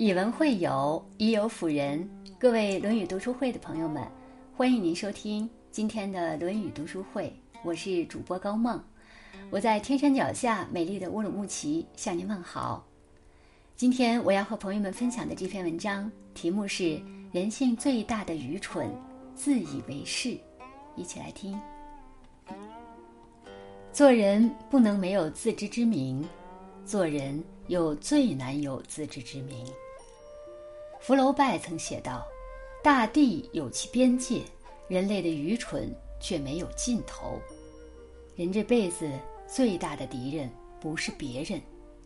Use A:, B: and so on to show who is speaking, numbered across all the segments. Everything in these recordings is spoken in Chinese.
A: 以文会友，以友辅仁。各位《论语》读书会的朋友们，欢迎您收听今天的《论语》读书会。我是主播高梦，我在天山脚下美丽的乌鲁木齐向您问好。今天我要和朋友们分享的这篇文章题目是“人性最大的愚蠢：自以为是”。一起来听。做人不能没有自知之明，做人又最难有自知之明。福楼拜曾写道：“大地有其边界，人类的愚蠢却没有尽头。人这辈子最大的敌人不是别人，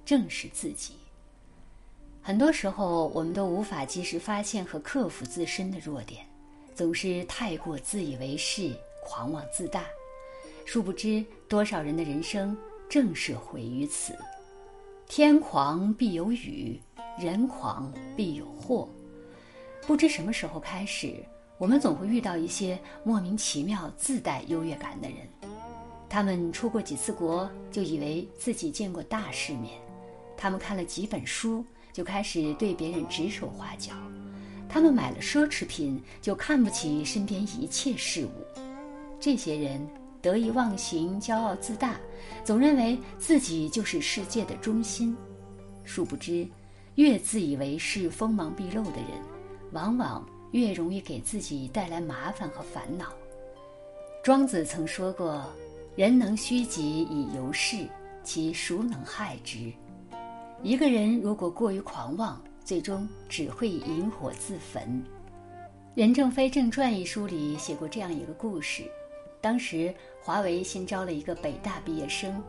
A: 正是自己。很多时候，我们都无法及时发现和克服自身的弱点，总是太过自以为是、狂妄自大。殊不知，多少人的人生正是毁于此。天狂必有雨。”人狂必有祸，不知什么时候开始，我们总会遇到一些莫名其妙自带优越感的人。他们出过几次国，就以为自己见过大世面；他们看了几本书，就开始对别人指手画脚；他们买了奢侈品，就看不起身边一切事物。这些人得意忘形、骄傲自大，总认为自己就是世界的中心，殊不知。越自以为是、锋芒毕露的人，往往越容易给自己带来麻烦和烦恼。庄子曾说过：“人能虚己以游世，其孰能害之？”一个人如果过于狂妄，最终只会引火自焚。任正非正传一书里写过这样一个故事：当时华为新招了一个北大毕业生，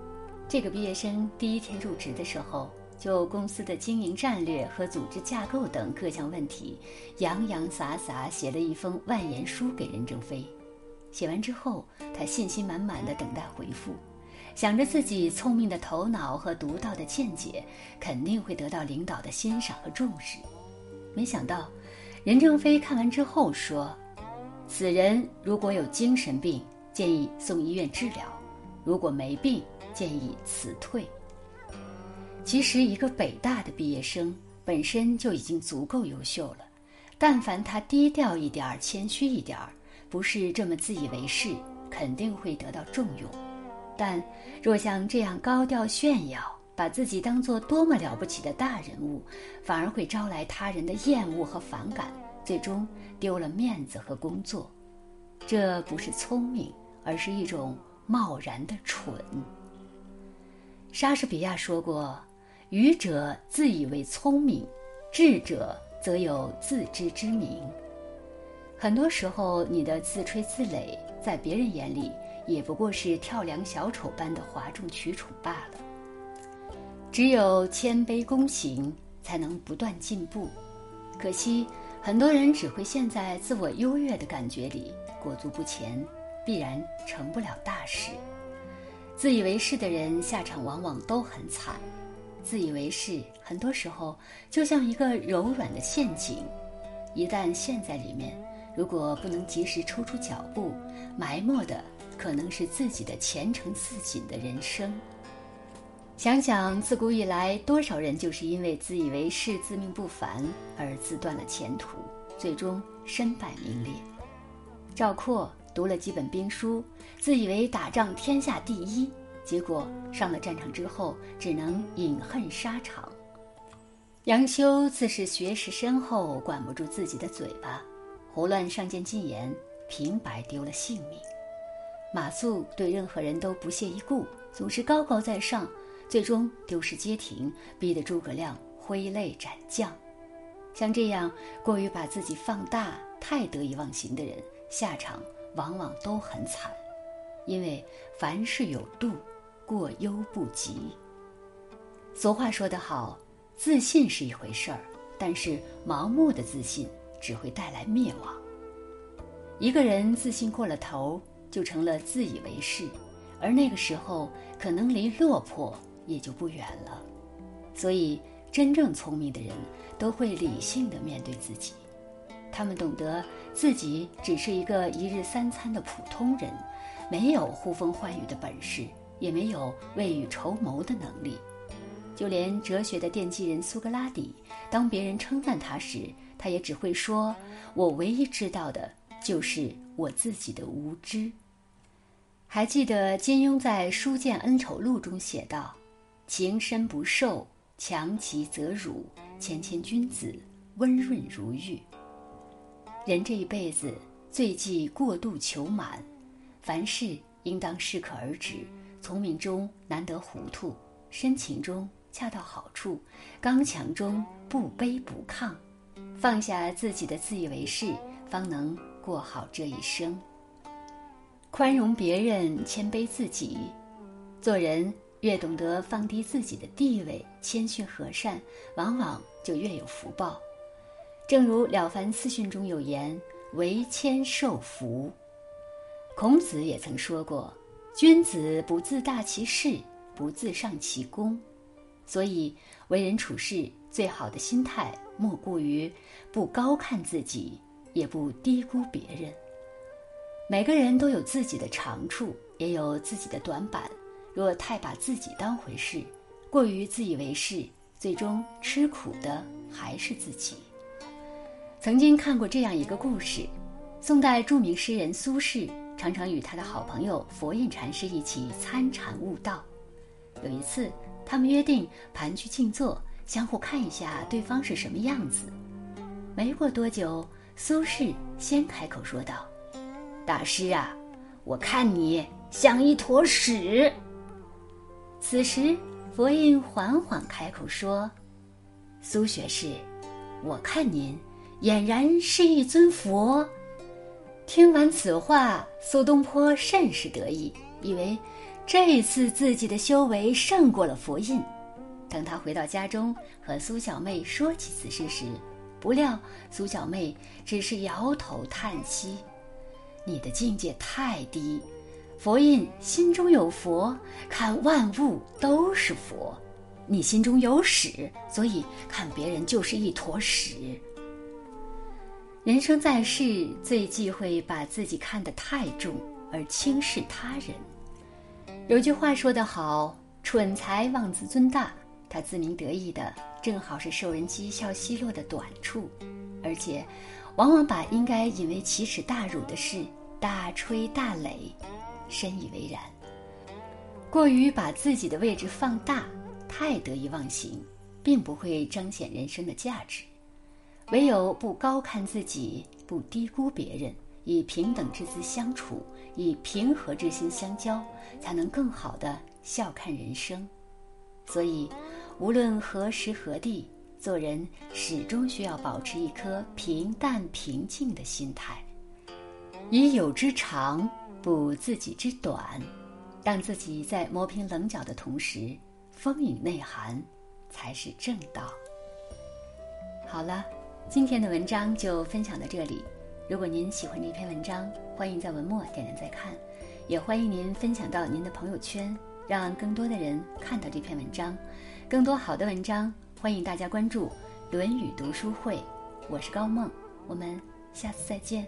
A: 这个毕业生第一天入职的时候。就公司的经营战略和组织架构等各项问题，洋洋洒洒写了一封万言书给任正非。写完之后，他信心满满的等待回复，想着自己聪明的头脑和独到的见解肯定会得到领导的欣赏和重视。没想到，任正非看完之后说：“此人如果有精神病，建议送医院治疗；如果没病，建议辞退。”其实，一个北大的毕业生本身就已经足够优秀了。但凡他低调一点儿、谦虚一点儿，不是这么自以为是，肯定会得到重用。但若像这样高调炫耀，把自己当做多么了不起的大人物，反而会招来他人的厌恶和反感，最终丢了面子和工作。这不是聪明，而是一种贸然的蠢。莎士比亚说过。愚者自以为聪明，智者则有自知之明。很多时候，你的自吹自擂，在别人眼里也不过是跳梁小丑般的哗众取宠罢了。只有谦卑躬行，才能不断进步。可惜，很多人只会陷在自我优越的感觉里，裹足不前，必然成不了大事。自以为是的人，下场往往都很惨。自以为是，很多时候就像一个柔软的陷阱，一旦陷在里面，如果不能及时抽出脚步，埋没的可能是自己的前程似锦的人生。想想自古以来，多少人就是因为自以为是、自命不凡而自断了前途，最终身败名裂。赵括读了几本兵书，自以为打仗天下第一。结果上了战场之后，只能饮恨沙场。杨修自是学识深厚，管不住自己的嘴巴，胡乱上谏进言，平白丢了性命。马谡对任何人都不屑一顾，总是高高在上，最终丢失街亭，逼得诸葛亮挥泪斩将。像这样过于把自己放大、太得意忘形的人，下场往往都很惨，因为凡事有度。过犹不及。俗话说得好，自信是一回事儿，但是盲目的自信只会带来灭亡。一个人自信过了头，就成了自以为是，而那个时候可能离落魄也就不远了。所以，真正聪明的人都会理性的面对自己，他们懂得自己只是一个一日三餐的普通人，没有呼风唤雨的本事。也没有未雨绸缪的能力，就连哲学的奠基人苏格拉底，当别人称赞他时，他也只会说：“我唯一知道的就是我自己的无知。”还记得金庸在《书剑恩仇录》中写道：“情深不寿，强极则辱；谦谦君子，温润如玉。”人这一辈子最忌过度求满，凡事应当适可而止，聪明中难得糊涂，深情中恰到好处，刚强中不卑不亢，放下自己的自以为是，方能过好这一生。宽容别人，谦卑自己。做人越懂得放低自己的地位，谦逊和善，往往就越有福报。正如《了凡四训》中有言：“为谦受福。”孔子也曾说过：“君子不自大其事，不自上其功。”所以，为人处事最好的心态，莫过于不高看自己，也不低估别人。每个人都有自己的长处，也有自己的短板。若太把自己当回事，过于自以为是，最终吃苦的还是自己。曾经看过这样一个故事：宋代著名诗人苏轼常常与他的好朋友佛印禅师一起参禅悟道。有一次，他们约定盘踞静坐，相互看一下对方是什么样子。没过多久，苏轼先开口说道。大师啊，我看你像一坨屎。此时，佛印缓缓开口说：“苏学士，我看您俨然是一尊佛。”听完此话，苏东坡甚是得意，以为这一次自己的修为胜过了佛印。等他回到家中和苏小妹说起此事时，不料苏小妹只是摇头叹息。你的境界太低，佛印心中有佛，看万物都是佛；你心中有屎，所以看别人就是一坨屎。人生在世，最忌讳把自己看得太重而轻视他人。有句话说得好：“蠢才妄自尊大。”他自鸣得意的，正好是受人讥笑奚落的短处，而且。往往把应该引为奇耻大辱的事大吹大擂，深以为然。过于把自己的位置放大，太得意忘形，并不会彰显人生的价值。唯有不高看自己，不低估别人，以平等之姿相处，以平和之心相交，才能更好的笑看人生。所以，无论何时何地。做人始终需要保持一颗平淡平静的心态，以友之长补自己之短，让自己在磨平棱角的同时，丰盈内涵，才是正道。好了，今天的文章就分享到这里。如果您喜欢这篇文章，欢迎在文末点赞再看，也欢迎您分享到您的朋友圈，让更多的人看到这篇文章。更多好的文章。欢迎大家关注《论语读书会》，我是高梦，我们下次再见。